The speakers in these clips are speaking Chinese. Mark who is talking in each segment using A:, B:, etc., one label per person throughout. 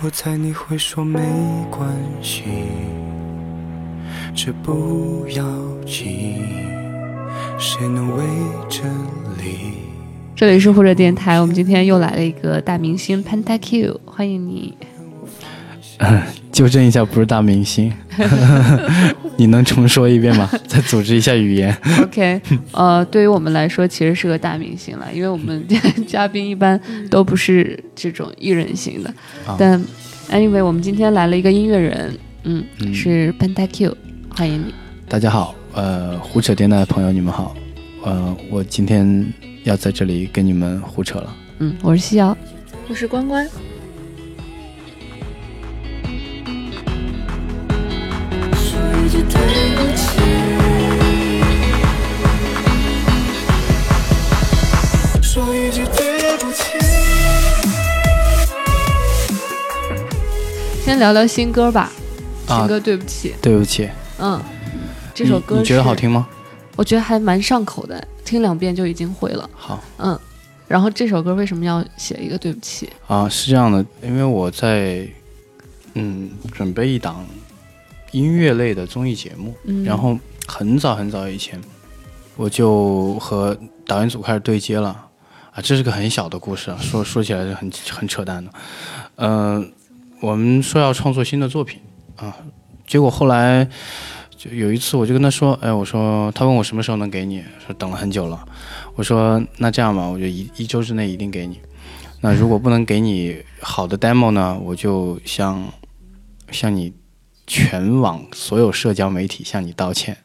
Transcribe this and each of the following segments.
A: 我猜你会说没关系，这不要紧，谁能为这里？
B: 这里是护者电台，我们今天又来了一个大明星 Pentakill，欢迎你。
C: 纠正一下，不是大明星。你能重说一遍吗？再组织一下语言。
B: OK，呃，对于我们来说，其实是个大明星了，因为我们 嘉宾一般都不是这种艺人型的。
C: 啊
B: 但 anyway，我们今天来了一个音乐人，嗯，
C: 嗯
B: 是 Pentakill，欢迎你。
C: 大家好，呃，胡扯电台的朋友，你们好。呃，我今天要在这里跟你们胡扯了。
B: 嗯，我是西瑶。
D: 我是关关，
B: 先聊聊新歌吧，新
C: 啊
B: 歌对不起，
C: 对不起，
B: 嗯，这首歌
C: 你你觉得好？听吗？
B: 我觉得还蛮上口的，听两遍就已经会了。
C: 好
B: 嗯，然后这首歌为什么要写一个对不起？
C: 啊，是这样的，因为我在嗯准备一档音乐类的综艺节目，
B: 嗯，
C: 然后很早很早以前，我就和导演组开始对接了啊，这是个很小的故事啊，说说起来是很很扯淡的。嗯、我们说要创作新的作品啊，结果后来就有一次我就跟他说，哎，我说他问我什么时候能给你，说等了很久了，我说那这样吧，我就一一周之内一定给你。那如果不能给你好的 demo 呢，我就向向你全网所有社交媒体向你道歉，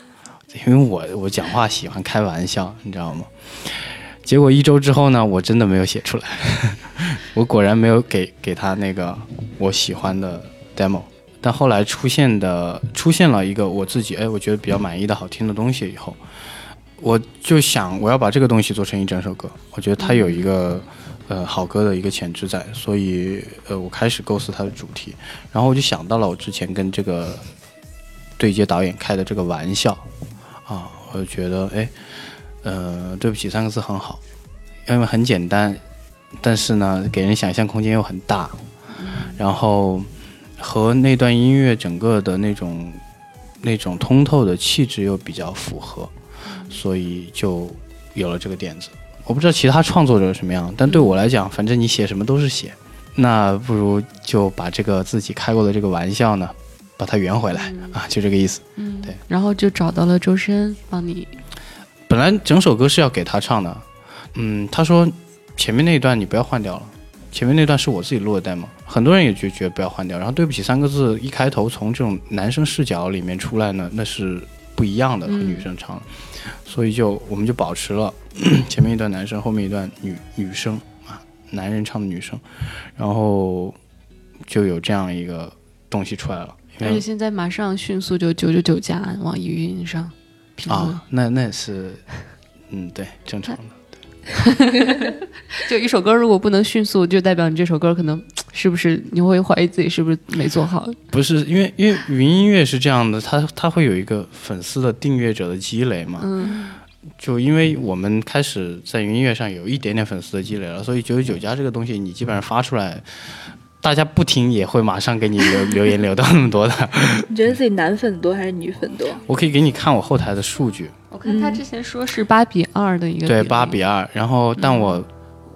C: 因为我我讲话喜欢开玩笑，你知道吗？结果一周之后呢，我真的没有写出来，我果然没有给给他那个我喜欢的 demo。但后来出现的出现了一个我自己哎，我觉得比较满意的好听的东西以后，我就想我要把这个东西做成一整首歌。我觉得它有一个呃好歌的一个潜质在，所以呃我开始构思它的主题，然后我就想到了我之前跟这个对接导演开的这个玩笑啊，我就觉得哎，呃，对不起三个字很好，因为很简单，但是呢，给人想象空间又很大，然后和那段音乐整个的那种那种通透的气质又比较符合，所以就有了这个点子。我不知道其他创作者什么样，但对我来讲，反正你写什么都是写，那不如就把这个自己开过的这个玩笑呢，把它圆回来、啊，就这个意思。
B: 嗯，
C: 对，
B: 然后就找到了周深帮你，
C: 本来整首歌是要给他唱的，嗯，他说前面那一段你不要换掉了，前面那段是我自己录的 demo，很多人也就觉得不要换掉。然后对不起三个字一开头从这种男生视角里面出来呢，那是不一样的和女生唱的，所以就我们就保持了 前面一段男生，后面一段女女生啊，男人唱的女生，然后就有这样一个东西出来了。
B: 而且现在马上迅速就九九九加网易云上评论，
C: 啊，那那也是嗯对正常的。
B: 就一首歌如果不能迅速，就代表你这首歌可能是不是你会怀疑自己是不是没做好？
C: 不是因为因为云音乐是这样的，它它会有一个粉丝的订阅者的积累嘛。
B: 嗯，
C: 就因为我们开始在云音乐上有一点点粉丝的积累了，所以九九九加这个东西，你基本上发出来，大家不听也会马上给你留 留言留到那么多的。
D: 你觉得自己男粉多还是女粉多？
C: 我可以给你看我后台的数据，
B: 我看他之前说是八比二的一个
C: 对，八比二。然后，但我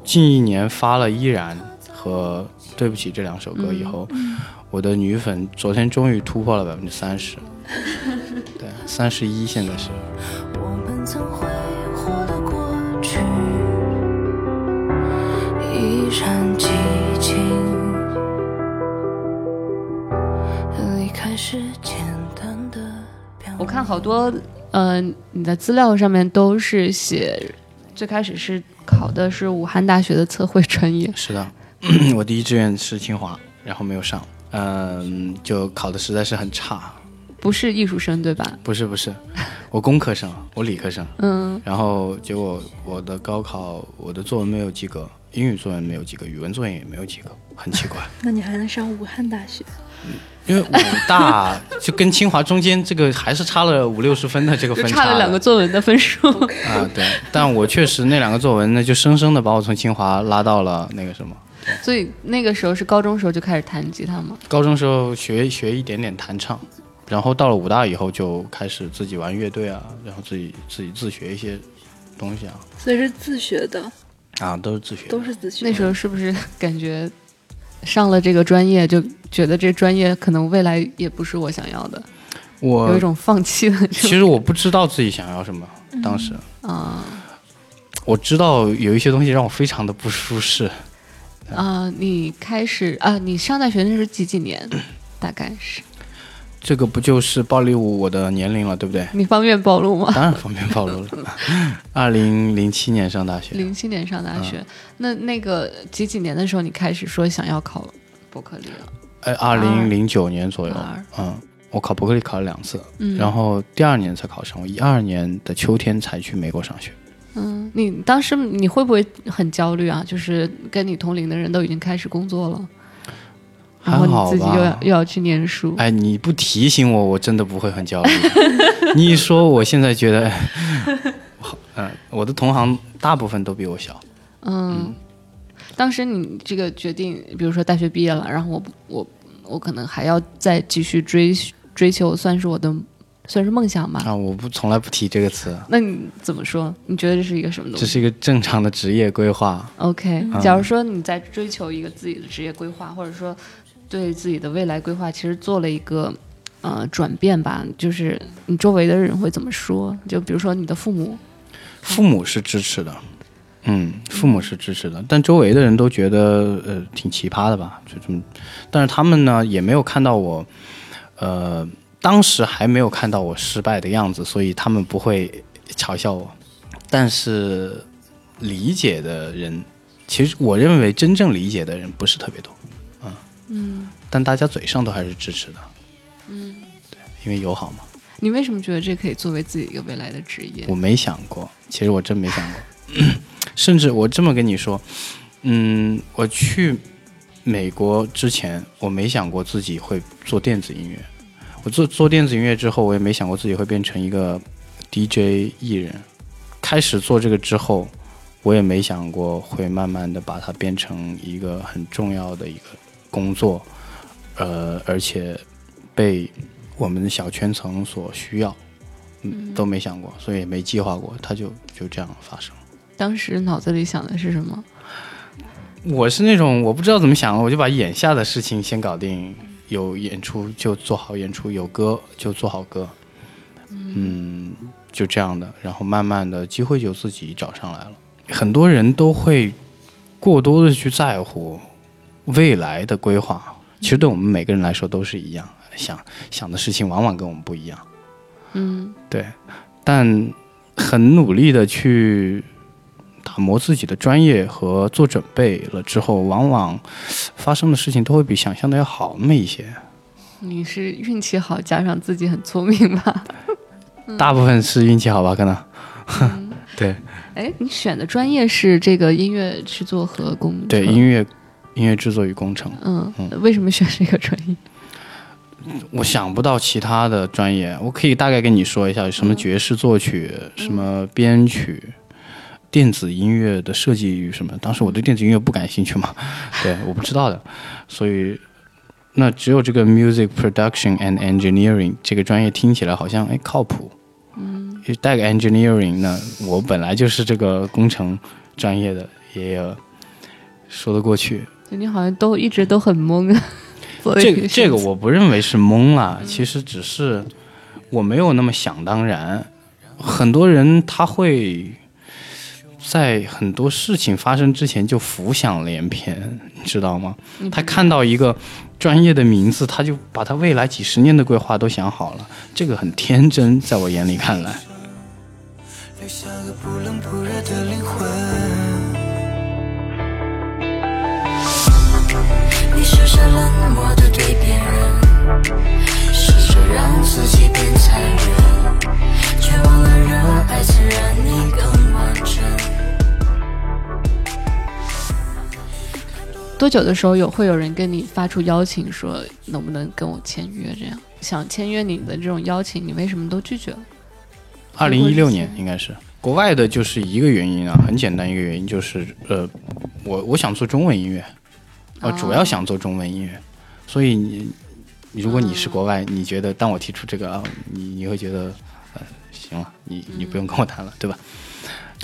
C: 近一年发了《依然》和《对不起》这两首歌以后，我的女粉昨天终于突破了百分之三十，对，三十一现在是。
A: 我们曾挥霍的过去，一闪即
B: 我看好多，呃，你的资料上面都是写，最开始是考的是武汉大学的测绘专业，
C: 是的，我第一志愿是清华，然后没有上，嗯，就考的实在是很差，
B: 不是艺术生对吧？
C: 不是不是，我工科生，我理科生。
B: 嗯，
C: 然后结果我的高考，我的作文没有及格，英语作文没有及格，语文作文也没有及格，很奇怪。
D: 那你还能上武汉大学？
C: 因为武大就跟清华中间这个还是差了五六十分的这个
B: 就
C: 分
B: 差了两个作文的分数。
C: 啊，对。但我确实那两个作文呢，就生生的把我从清华拉到了那个什么。
B: 所以那个时候是高中时候就开始弹吉他吗？
C: 高中时候学学一点点弹唱，然后到了武大以后就开始自己玩乐队啊，然后自己自己自学一些东西啊，
D: 所以是自学的，
C: 啊都是自学的。
D: 都是自学的。
B: 那时候是不是感觉上了这个专业就觉得这专业可能未来也不是我想要的，
C: 我有
B: 一种放弃的
C: 其实我不知道自己想要什么，当时
B: 啊
C: 我知道有一些东西让我非常的不舒适。
B: 啊！你开始啊，你上大学那是几几年？大概是
C: 这个不就是暴力舞我的年龄了，对不对？
B: 你方便暴露吗？
C: 当然方便暴露了。二零零七年上大学，
B: 零七年上大学，那那个几几年的时候，你开始说想要考伯克利了？
C: 哎，二零零九年左右，嗯，我考伯克利考了两次，
B: 嗯，
C: 然后第二年才考上，我一二年的秋天才去美国上学。
B: 嗯，你当时你会不会很焦虑啊？就是跟你同龄的人都已经开始工作了，然后你自己又要又要去念书，
C: 哎，你不提醒我，我真的不会很焦虑。你一说，我现在觉得，好，嗯、我的同行大部分都比我小。
B: 嗯，当时你这个决定，比如说大学毕业了，然后我我我可能还要再继续追追求，算是我的算是梦想吧。
C: 啊，我不从来不提这个词，
B: 那你怎么说？你觉得这是一个什么东西
C: 这是一个正常的职业规划。
B: ？OK，假如说你在追求一个自己的职业规划，或者说对自己的未来规划，其实做了一个呃转变吧，就是你周围的人会怎么说？就比如说你的父母，
C: 父母是支持的，嗯，父母是支持的，但周围的人都觉得呃挺奇葩的吧，就这么，但是他们呢也没有看到我，呃，当时还没有看到我失败的样子，所以他们不会嘲笑我，但是理解的人，其实我认为真正理解的人不是特别多，嗯嗯，但大家嘴上都还是支持的，嗯，对，因为友好嘛。
B: 你为什么觉得这可以作为自己一个未来的职业？
C: 我没想过，其实我真没想过，甚至我这么跟你说，嗯，我去美国之前，我没想过自己会做电子音乐。我做做电子音乐之后，我也没想过自己会变成一个 DJ 艺人。开始做这个之后，我也没想过会慢慢的把它变成一个很重要的一个工作，呃，而且被我们的小圈层所需要。嗯，都没想过，所以也没计划过，他就就这样发生。
B: 当时脑子里想的是什么？
C: 我是那种我不知道怎么想，我就把眼下的事情先搞定，有演出就做好演出，有歌就做好歌，嗯，就这样的，然后慢慢的机会就自己找上来了。很多人都会过多的去在乎未来的规划，其实对我们每个人来说都是一样，想想的事情往往跟我们不一样。
B: 嗯
C: 对，但很努力的去打磨自己的专业和做准备了之后，往往发生的事情都会比想象的要好那么一些。
B: 你是运气好，加上自己很聪明吧？
C: 大部分是运气好吧，可能。对
B: 哎，你选的专业是这个音乐制作和工程？
C: 对，音乐音乐制作与工程，
B: 嗯，嗯为什么选这个专业？
C: 我想不到其他的专业，我可以大概跟你说一下，什么爵士作曲，什么编曲。电子音乐的设计与什么？当时我对电子音乐不感兴趣嘛，对，我不知道的，所以那只有这个 music production and engineering 这个专业听起来好像哎靠谱，嗯，带个 engineering，呢我本来就是这个工程专业的，也有说得过去。
B: 就你好像都一直都很懵啊。
C: 这个这个我不认为是懵了，其实只是我没有那么想当然。很多人他会在很多事情发生之前就浮想联翩，你知道吗？他看到一个专业的名字，他就把他未来几十年的规划都想好了，这个很天真，在我眼里看来。
A: 留下个不冷不热的灵魂。
E: 你是不是冷漠的对别人，是
A: 是让自己变残忍，却忘了热爱曾让你更完整。
B: 多久的时候有会有人跟你发出邀请，说能不能跟我签约？这样想签约你的这种邀请，你为什么都拒绝了？
C: 二零一六年应该是国外的，就是一个原因啊，很简单一个原因就是呃，我我想做中文音乐，呃，
B: 哦
C: 主要想做中文音乐，所以你如果你是国外，你觉得当我提出这个啊，你你会觉得呃行了，你你不用跟我谈了，对吧？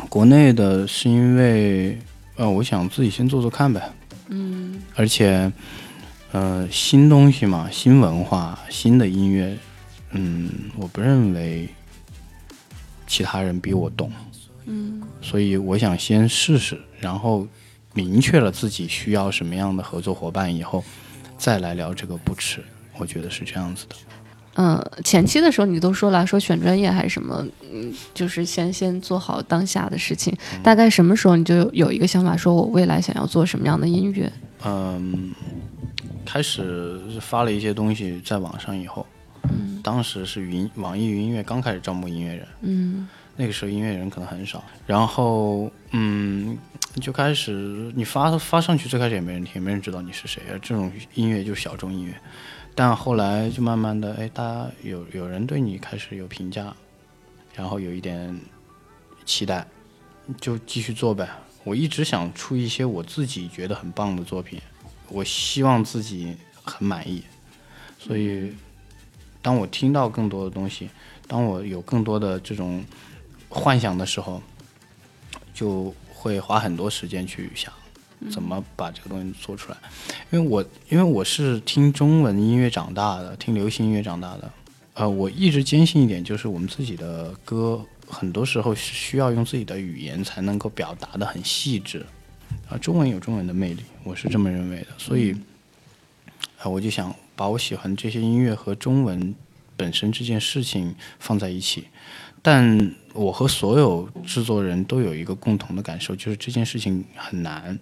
C: 国内的是因为呃，我想自己先做做看呗，
B: 嗯
C: 而且呃，新东西嘛，新文化，新的音乐，嗯，我不认为其他人比我懂。
B: 嗯
C: 所以我想先试试，然后明确了自己需要什么样的合作伙伴以后，再来聊这个不迟。我觉得是这样子的。
B: 嗯，前期的时候你都说了，说选专业还是什么，嗯，就是先先做好当下的事情。大概什么时候你就有有一个想法，说我未来想要做什么样的音乐？
C: 嗯，开始发了一些东西在网上以后，当时是云网易云音乐刚开始招募音乐人，
B: 嗯
C: 那个时候音乐人可能很少，然后嗯，就开始你发发上去，最开始也没人听，没人知道你是谁啊，这种音乐就是小众音乐。但后来就慢慢的，哎，大家有有人对你开始有评价，然后有一点期待，就继续做呗。我一直想出一些我自己觉得很棒的作品，我希望自己很满意，所以当我听到更多的东西，当我有更多的这种幻想的时候，就会花很多时间去想怎么把这个东西做出来。因为我因为我是听中文音乐长大的，听流行音乐长大的，呃，我一直坚信一点，就是我们自己的歌很多时候是需要用自己的语言才能够表达的很细致。啊，中文有中文的魅力，我是这么认为的。所以，啊、我就想把我喜欢这些音乐和中文本身这件事情放在一起。但我和所有制作人都有一个共同的感受，就是这件事情很难，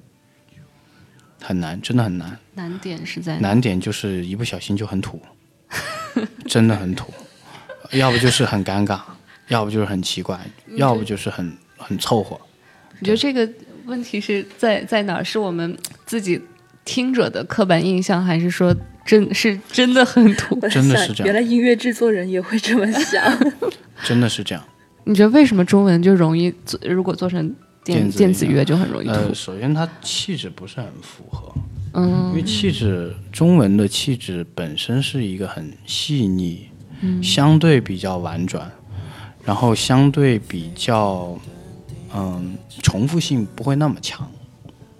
C: 很难，真的很难。
B: 难点是在？
C: 难点就是一不小心就很土，真的很土，要不就是很尴尬，要不就是很奇怪，要不就是很很凑合。
B: 你觉得这个问题是在在哪儿？是我们自己听者的刻板印象，还是说真是真的很土？
C: 真的是这样
D: 原来音乐制作人也会这么想。
C: 真的是这样。
B: 你觉得为什么中文就容易做？如果做成电
C: 电子乐
B: 乐就很容易
C: 呃，首先它气质不是很符合，
B: 嗯
C: 因为气质中文的气质本身是一个很细腻，相对比较婉转，然后相对比较嗯重复性不会那么强，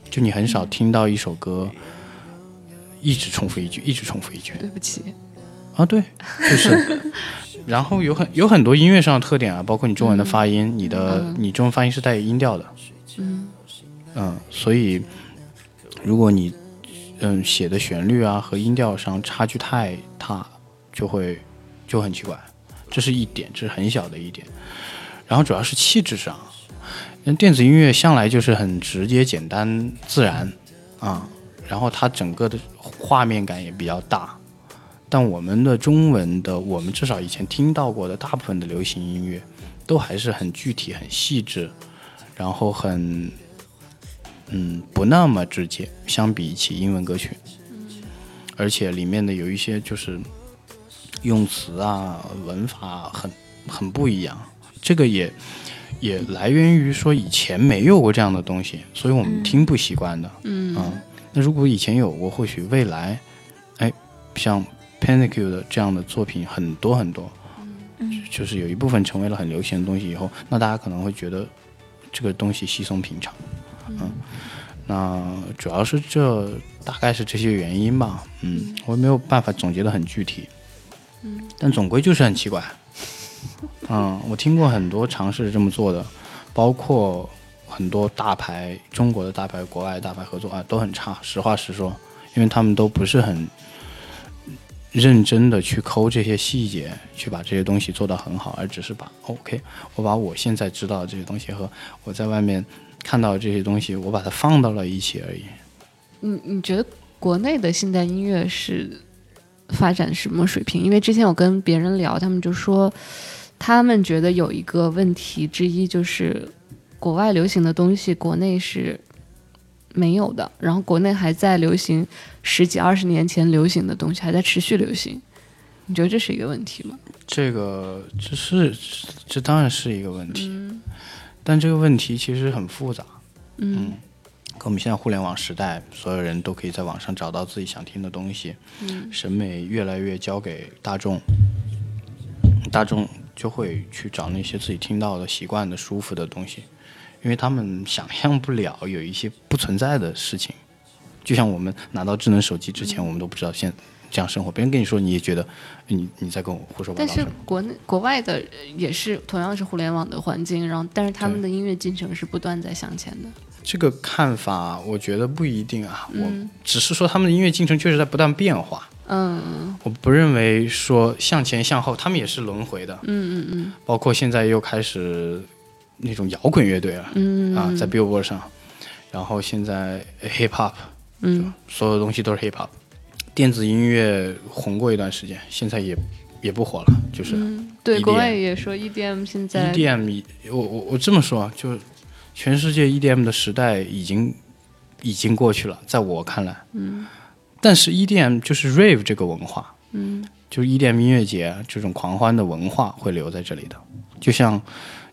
C: 就你很少听到一首歌一直重复一句，一直重复一句
B: 对不起，
C: 啊，对，就是。然后有很有很多音乐上的特点啊，包括你中文的发音，你的、你中文发音是带有音调的，
B: 嗯
C: 嗯，所以如果你嗯写的旋律啊和音调上差距太大，就会就很奇怪，这是一点，这是很小的一点。然后主要是气质上，因为电子音乐向来就是很直接、简单、自然啊，然后它整个的画面感也比较大。但我们的中文的，我们至少以前听到过的大部分的流行音乐，都还是很具体、很细致，然后很嗯，不那么直接，相比起英文歌曲，而且里面的有一些就是用词啊、文法很很不一样，这个也也来源于说以前没有过这样的东西，所以我们听不习惯的。
B: 嗯。
C: 嗯，那如果以前有过，或许未来，哎，像 Panic 的这样的作品很多很多，就是有一部分成为了很流行的东西以后，那大家可能会觉得这个东西稀松平常。嗯，那主要是这大概是这些原因吧。嗯，我也没有办法总结的很具体。嗯，但总归就是很奇怪。嗯，我听过很多尝试这么做的，包括很多大牌，中国的大牌、国外的大牌合作啊，都很差。实话实说，因为他们都不是很认真的去抠这些细节，去把这些东西做得很好，而只是把 OK，我把我现在知道的这些东西和我在外面看到的这些东西，我把它放到了一起而已。
B: 你你觉得国内的现代音乐是发展什么水平？因为之前我跟别人聊，他们就说，他们觉得有一个问题之一就是，国外流行的东西，国内是没有的，然后国内还在流行十几二十年前流行的东西，还在持续流行。你觉得这是一个问题吗？
C: 这个这是这当然是一个问题，但这个问题其实很复杂。
B: 嗯
C: 跟我们现在互联网时代，所有人都可以在网上找到自己想听的东西，
B: 嗯
C: 审美越来越交给大众，大众就会去找那些自己听到的、习惯的、舒服的东西，因为他们想象不了有一些不存在的事情。就像我们拿到智能手机之前，
B: 嗯
C: 我们都不知道现这样生活，别人跟你说，你也觉得你你在跟我胡说八道但是。
B: 国内国外的也是同样是互联网的环境，然后但是他们的音乐进程是不断在向前的。
C: 这个看法，我觉得不一定啊。
B: 嗯
C: 我只是说他们的音乐进程确实在不断变化。
B: 嗯
C: 我不认为说向前向后，他们也是轮回的。
B: 嗯嗯嗯
C: 包括现在又开始那种摇滚乐队了、
B: 嗯。
C: 啊，在 Billboard 上，然后现在 Hip Hop，
B: 嗯。
C: 所有东西都是 Hip Hop。电子音乐红过一段时间，现在也也不火了，就是
B: 嗯，对国外也说 EDM 现在
C: EDM。我我我这么说啊，就全世界 EDM 的时代已经已经过去了，在我看来，
B: 嗯。
C: 但是 EDM 就是 Rave 这个文化，
B: 嗯。
C: 就是 EDM 音乐节这种狂欢的文化会留在这里的，就像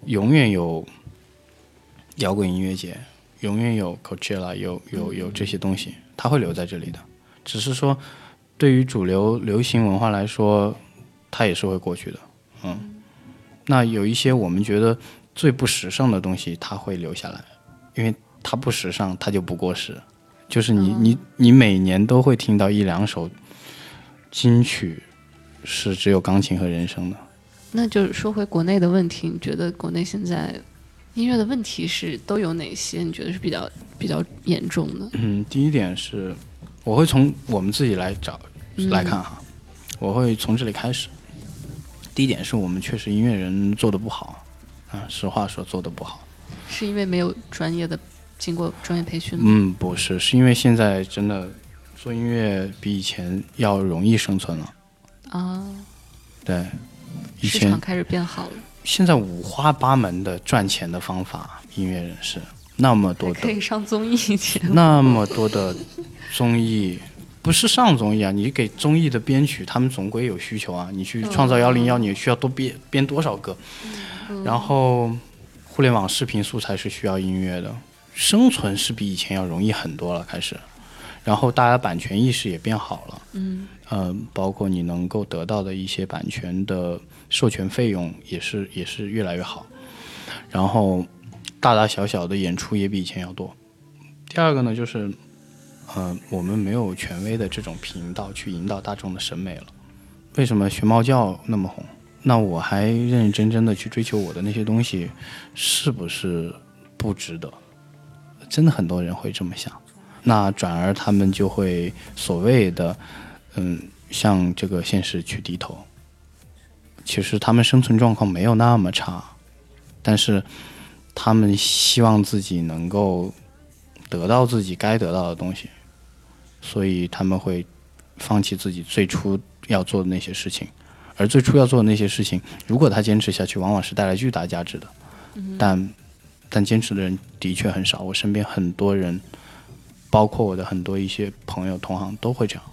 C: 永远有摇滚音乐节，永远有 Coachella，有有有这些东西，它会留在这里的。只是说，对于主流流行文化来说，它也是会过去的。嗯，那有一些我们觉得最不时尚的东西，它会留下来，因为它不时尚，它就不过时。就是你、你你每年都会听到一两首金曲是只有钢琴和人声的。
B: 那就是说回国内的问题，你觉得国内现在音乐的问题是都有哪些？你觉得是比较比较严重的？
C: 嗯，第一点是，我会从我们自己来找来看哈，我会从这里开始。第一点是我们确实音乐人做的不好，啊，实话说做的不好。
B: 是因为没有专业的经过专业培训吗？
C: 嗯，不是，是因为现在真的做音乐比以前要容易生存了。
B: 啊，
C: 对，以前
B: 市场开始变好了，
C: 现在五花八门的赚钱的方法，音乐人士那么多的
B: 可以上综艺节目。
C: 那么多的综艺，不是上综艺啊，你给综艺的编曲，他们总归有需求啊。你去创造幺零幺，你需要多编编多少个？然后，互联网视频素材是需要音乐的，生存是比以前要容易很多了，开始。然后大家版权意识也变好了，
B: 嗯
C: 呃，包括你能够得到的一些版权的授权费用也是也是越来越好，然后大大小小的演出也比以前要多。第二个呢，就是，呃，我们没有权威的这种频道去引导大众的审美了。为什么学猫叫那么红？那我还认认真真的去追求我的那些东西，是不是不值得？真的很多人会这么想。那转而他们就会所谓的，嗯，向这个现实去低头。其实他们生存状况没有那么差，但是他们希望自己能够得到自己该得到的东西，所以他们会放弃自己最初要做的那些事情。而最初要做的那些事情，如果他坚持下去，往往是带来巨大价值的。但但坚持的人的确很少，我身边很多人。包括我的很多一些朋友同行都会这样，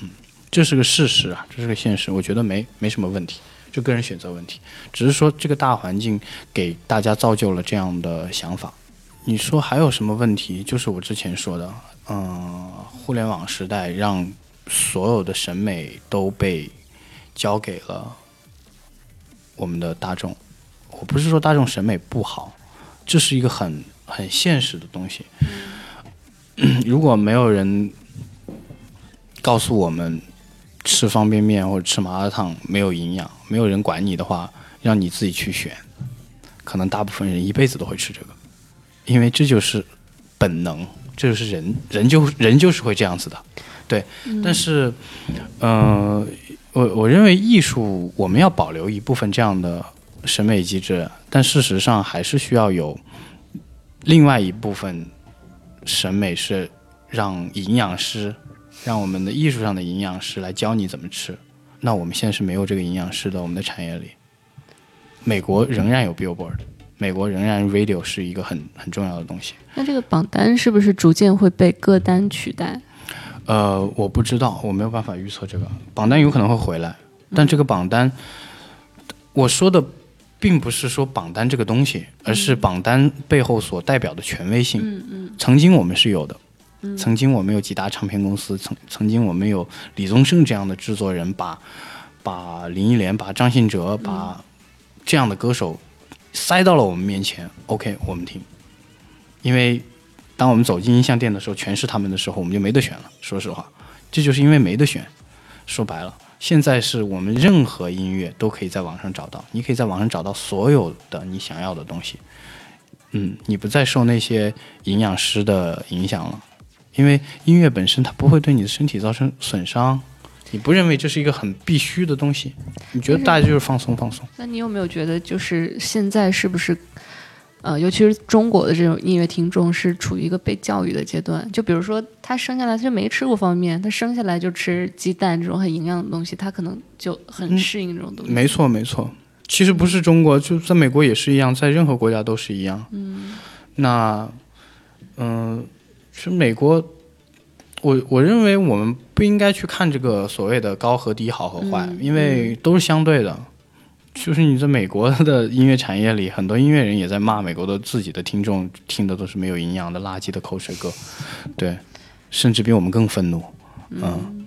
C: 嗯，这是个事实啊，这是个现实，我觉得没没什么问题，就个人选择问题，只是说这个大环境给大家造就了这样的想法。你说还有什么问题？就是我之前说的，嗯，互联网时代让所有的审美都被交给了我们的大众。我不是说大众审美不好，这是一个很很现实的东西。如果没有人告诉我们吃方便面或者吃麻辣烫没有营养，没有人管你的话，让你自己去选，可能大部分人一辈子都会吃这个，因为这就是本能，这就是人，人就人就是会这样子的，对。但是，呃，我我认为艺术我们要保留一部分这样的审美机制，但事实上还是需要有另外一部分。审美是让营养师让我们的艺术上的营养师来教你怎么吃。那我们现在是没有这个营养师的，我们的产业里，美国仍然有 Billboard，美国仍然 Radio 是一个很很重要的东西。
B: 那这个榜单是不是逐渐会被歌单取代？
C: 呃，我不知道，我没有办法预测这个榜单有可能会回来，但这个榜单，我说的并不是说榜单这个东西，而是榜单背后所代表的权威性。
B: 嗯嗯
C: 曾经我们是有的，曾经我们有几大唱片公司，曾曾经我们有李宗盛这样的制作人把，把林忆莲、把张信哲、把这样的歌手塞到了我们面前。OK，我们听，因为当我们走进音像店的时候，全是他们的时候，我们就没得选了。说实话，这就是因为没得选。说白了，现在是我们任何音乐都可以在网上找到，你可以在网上找到所有的你想要的东西。嗯，你不再受那些营养师的影响了，因为音乐本身它不会对你的身体造成损伤，你不认为这是一个很必须的东西，你觉得大家就是放松放松。
B: 那你有没有觉得，就是现在是不是，呃，尤其是中国的这种音乐听众是处于一个被教育的阶段？就比如说，他生下来他就没吃过方便面，他生下来就吃鸡蛋这种很营养的东西，他可能就很适应这种东西。
C: 没错，没错。其实不是中国，就在美国也是一样，在任何国家都是一样。嗯，那，嗯、是美国，我我认为我们不应该去看这个所谓的高和低、好和坏，因为都是相对的。就是你在美国的音乐产业里，很多音乐人也在骂美国的自己的听众听的都是没有营养的垃圾的口水歌，对，甚至比我们更愤怒。嗯，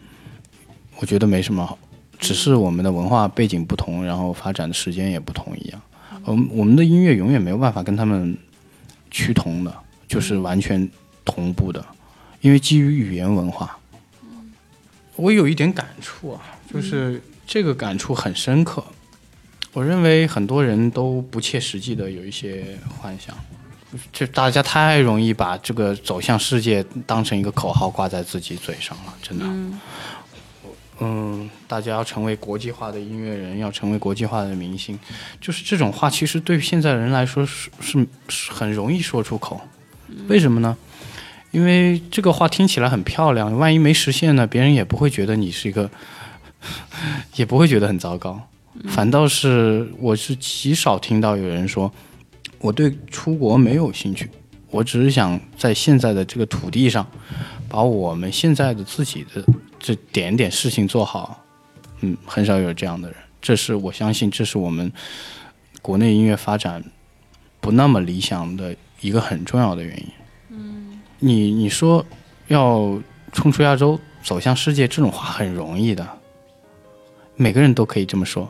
C: 我觉得没什么好。只是我们的文化背景不同，然后发展的时间也不同一样。我们我们的音乐永远没有办法跟他们趋同的，就是完全同步的，因为基于语言文化。我有一点感触啊，就是这个感触很深刻。我认为很多人都不切实际的有一些幻想，就大家太容易把这个走向世界当成一个口号挂在自己嘴上了，真的。嗯，大家要成为国际化的音乐人，要成为国际化的明星，就是这种话，其实对现在人来说是是是很容易说出口。为什么呢？因为这个话听起来很漂亮，万一没实现呢，别人也不会觉得你是一个，也不会觉得很糟糕。反倒是我是极少听到有人说，我对出国没有兴趣，我只是想在现在的这个土地上，把我们现在的自己的这点点事情做好。嗯，很少有这样的人，这是我相信，这是我们国内音乐发展不那么理想的一个很重要的原因。嗯，你你说要冲出亚洲，走向世界，这种话很容易的，每个人都可以这么说。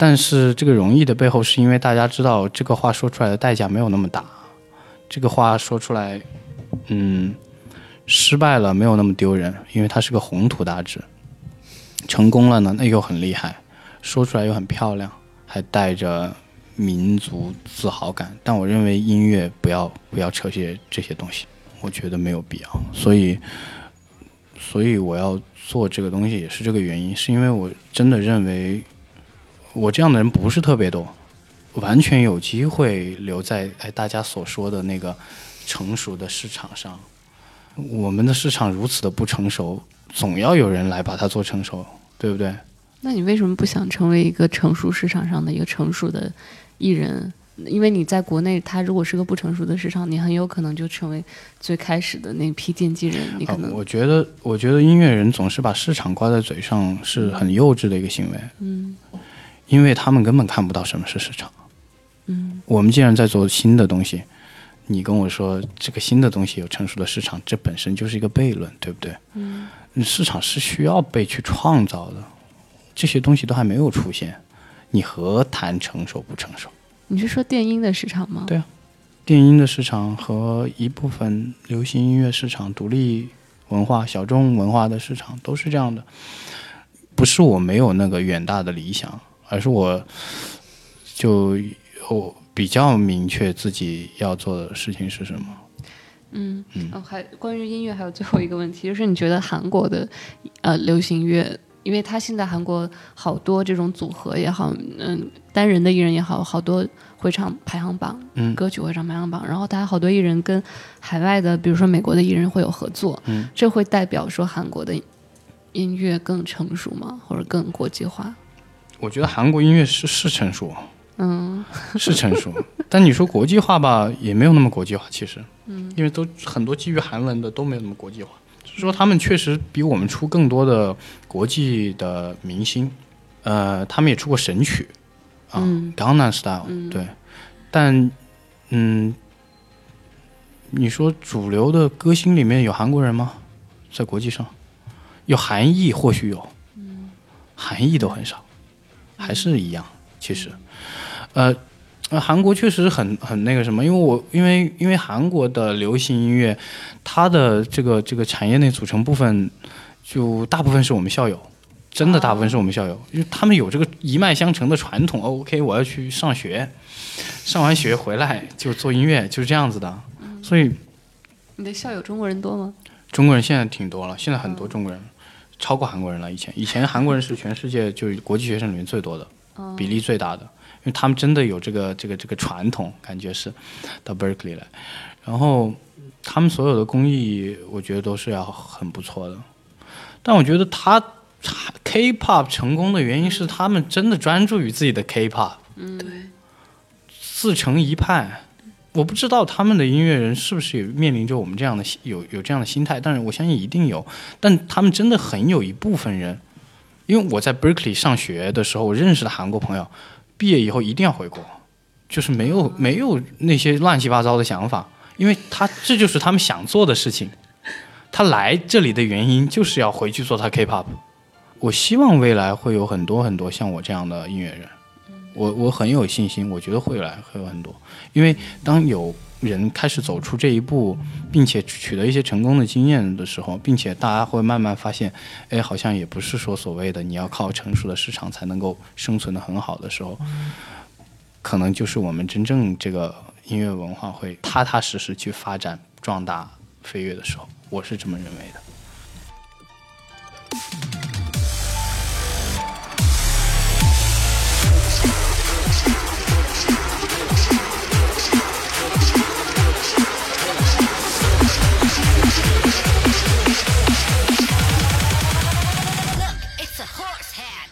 C: 但是这个容易的背后，是因为大家知道这个话说出来的代价没有那么大，这个话说出来，嗯，失败了没有那么丢人，因为它是个宏图大志；成功了呢，那又很厉害，说出来又很漂亮，还带着民族自豪感。但我认为音乐不要不要扯些这些东西，我觉得没有必要。所以，所以我要做这个东西也是这个原因，是因为我真的认为。我这样的人不是特别多，完全有机会留在哎大家所说的那个成熟的市场上。我们的市场如此的不成熟，总要有人来把它做成熟，对不对？
B: 那你为什么不想成为一个成熟市场上的一个成熟的艺人？因为你在国内，它如果是个不成熟的市场，你很有可能就成为最开始的那批奠基人。你可能、
C: 啊我觉得，我觉得音乐人总是把市场挂在嘴上，是很幼稚的一个行为。
B: 嗯
C: 因为他们根本看不到什么是市场。
B: 嗯
C: 我们既然在做新的东西，你跟我说这个新的东西有成熟的市场，这本身就是一个悖论，对不对？
B: 嗯
C: 市场是需要被去创造的，这些东西都还没有出现，你何谈成熟不成熟？
B: 你是说电音的市场吗？
C: 对啊电音的市场和一部分流行音乐市场、独立文化、小众文化的市场都是这样的。不是我没有那个远大的理想，而是我就我比较明确自己要做的事情是什么。
B: 嗯，哦，还关于音乐还有最后一个问题，就是你觉得韩国的呃流行乐因为他现在韩国好多这种组合也好，嗯，单人的艺人也好，好多会唱排行榜，
C: 嗯
B: 歌曲会唱排行榜，然后他好多艺人跟海外的，比如说美国的艺人会有合作，
C: 嗯，
B: 这会代表说韩国的音乐更成熟吗？或者更国际化？
C: 我觉得韩国音乐是是成熟，
B: 嗯。
C: 是成熟，但你说国际化吧，也没有那么国际化，其实，嗯，因为都很多基于韩文的都没有那么国际化，就是说他们确实比我们出更多的国际的明星，呃，他们也出过神曲，啊、
B: 嗯。
C: G a n g n a m Style，、对，但，嗯，你说主流的歌星里面有韩国人吗？在国际上，有韩裔或许有，韩裔都很少，还是一样，其实，呃。呃，韩国确实很很那个什么，因为我因为因为韩国的流行音乐，它的这个这个产业内组成部分，就大部分是我们校友，真的大部分是我们校友，因为他们有这个一脉相承的传统。哦 OK，我要去上学，上完学回来就做音乐，就是这样子的。所以
B: 你的校友中国人多吗？
C: 中国人现在挺多了，现在很多中国人超过韩国人了。以前以前韩国人是全世界就是国际学生里面最多的，比例最大的，因为他们真的有这个这个这个传统，感觉是到 Berkeley 来，然后他们所有的工艺，我觉得都是要很不错的。但我觉得他 K-pop 成功的原因是他们真的专注于自己的 K-pop，
D: 对，
C: 自成一派。我不知道他们的音乐人是不是也面临着我们这样的有有这样的心态，但是我相信一定有。但他们真的很有一部分人，因为我在 Berkeley 上学的时候，我认识的韩国朋友，毕业以后一定要回国，就是没有没有那些乱七八糟的想法，因为他这就是他们想做的事情。他来这里的原因就是要回去做他 K-pop。我希望未来会有很多很多像我这样的音乐人，我我很有信心，我觉得会来会有很多，因为当有人开始走出这一步，并且取得一些成功的经验的时候，并且大家会慢慢发现，哎，好像也不是说所谓的你要靠成熟的市场才能够生存的很好的时候，可能就是我们真正这个音乐文化会踏踏实实去发展、壮大、飞跃的时候，我是这么认为的。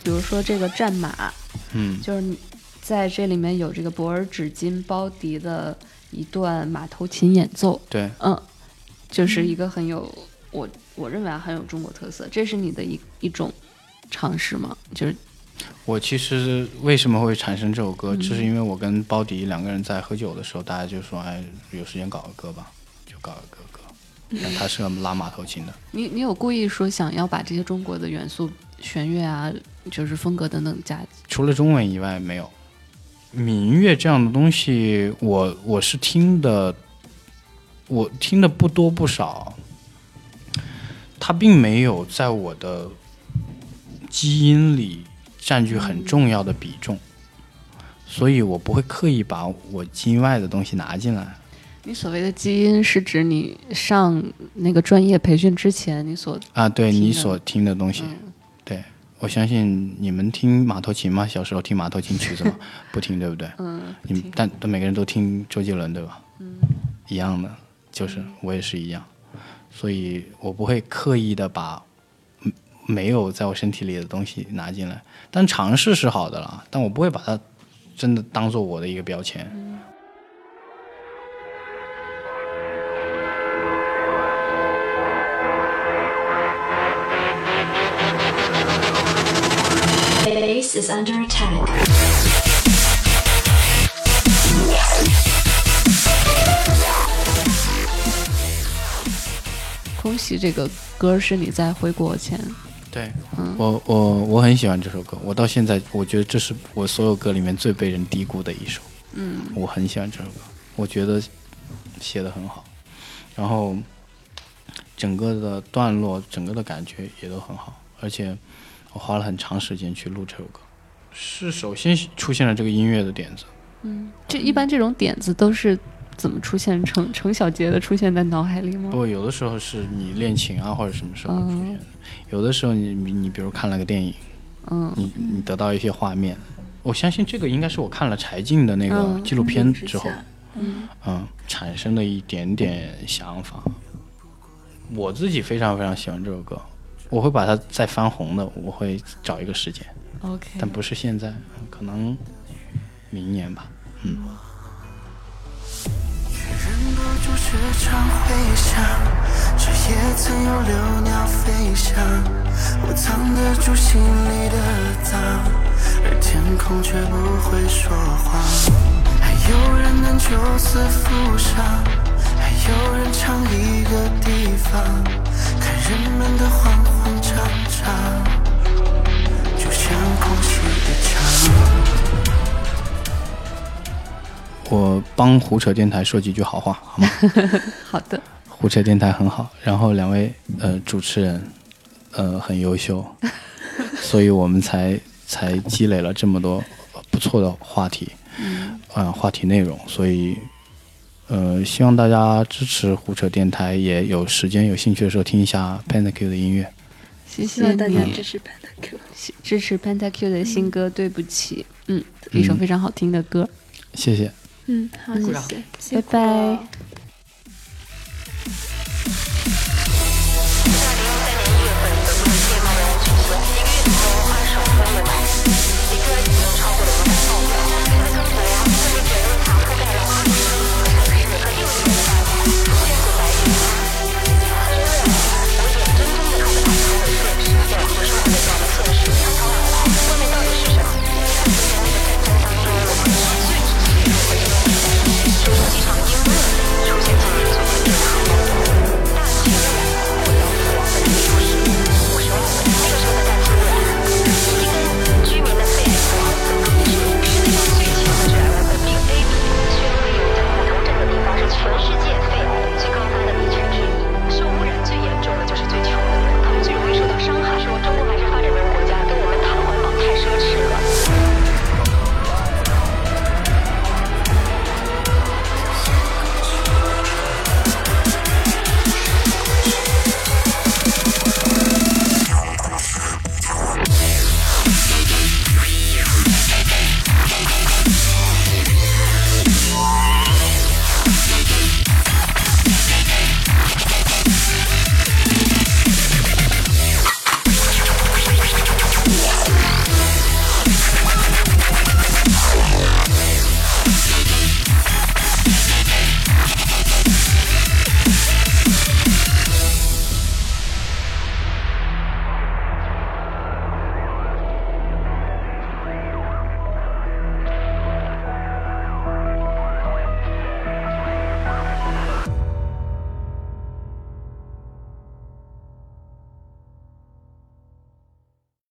B: 比如说这个战马，
C: 嗯，
B: 就是你在这里面有这个博尔纸巾包迪的一段马头琴演奏，
C: 对，
B: 嗯，就是一个很有我我认为啊很有中国特色，这是你的一一种尝试吗？就是
C: 我其实为什么会产生这首歌，就是因为我跟包迪两个人在喝酒的时候，大家就说，哎，有时间搞个歌吧，就搞个歌。那他是个拉马头琴的，
B: 你你有故意说想要把这些中国的元素、弦乐啊，就是风格等等加
C: 除了中文以外没有。民乐这样的东西，我我是听的，我听的不多不少，它并没有在我的基因里占据很重要的比重，所以我不会刻意把我基因外的东西拿进来。
B: 你所谓的基因是指你上那个专业培训之前你所
C: 啊，对你所听的东西，对我相信你们听马头琴吗？小时候听马头琴曲子吗？不听，对不对？
B: 嗯
C: 你们但但每个人都听周杰伦，对吧？嗯，一样的，就是我也是一样，所以我不会刻意的把嗯没有在我身体里的东西拿进来，但尝试是好的啦，但我不会把它真的当做我的一个标签。
A: Is under attack.
B: 空袭这个歌是你在回国前，
C: 对，我我我很喜欢这首歌，我到现在我觉得这是我所有歌里面最被人低估的一首。嗯，我很喜欢这首歌，我觉得写的很好，然后整个的段落、整个的感觉也都很好，而且我花了很长时间去录这首歌，是首先出现了这个音乐的点子。
B: 嗯这一般这种点子都是怎么出现？程程小杰的出现在脑海里吗？
C: 不有的时候是你练琴啊，或者什么时候出现
B: 嗯
C: 的。有的时候你你你比如看了个电影，
B: 嗯
C: 你你得到一些画面，我相信这个应该是我看了柴静的那个
B: 嗯
C: 纪录片之后，
B: 嗯
C: 嗯，产生的一点点想法。我自己非常非常喜欢这首歌，我会把它再翻红的，我会找一个时间，
B: ，OK，
C: 但不是现在，可能明年吧。嗯，
A: 忍不住时常回想，这也曾有流鸟飞翔，我藏得住心里的脏，而天空却不会说谎。还有人能就此负伤，还有人唱一个地方，看人们的慌慌张张。
C: 我帮胡扯电台说几句好话，好吗？
B: 好的，
C: 胡扯电台很好，然后两位呃主持人呃很优秀，所以我们才才积累了这么多不错的话题，嗯、呃，话题内容，所以呃希望大家支持胡扯电台，也有时间有兴趣的时候听一下 Pentakill 的音乐。
B: 谢谢
D: 希望大家支持 Panda Q。
B: 支持 Pentakill 的新歌《对不起》，嗯，一首
C: 嗯
B: 非常好听的歌。
C: 谢谢。
D: 嗯，好，谢谢，
B: 拜拜。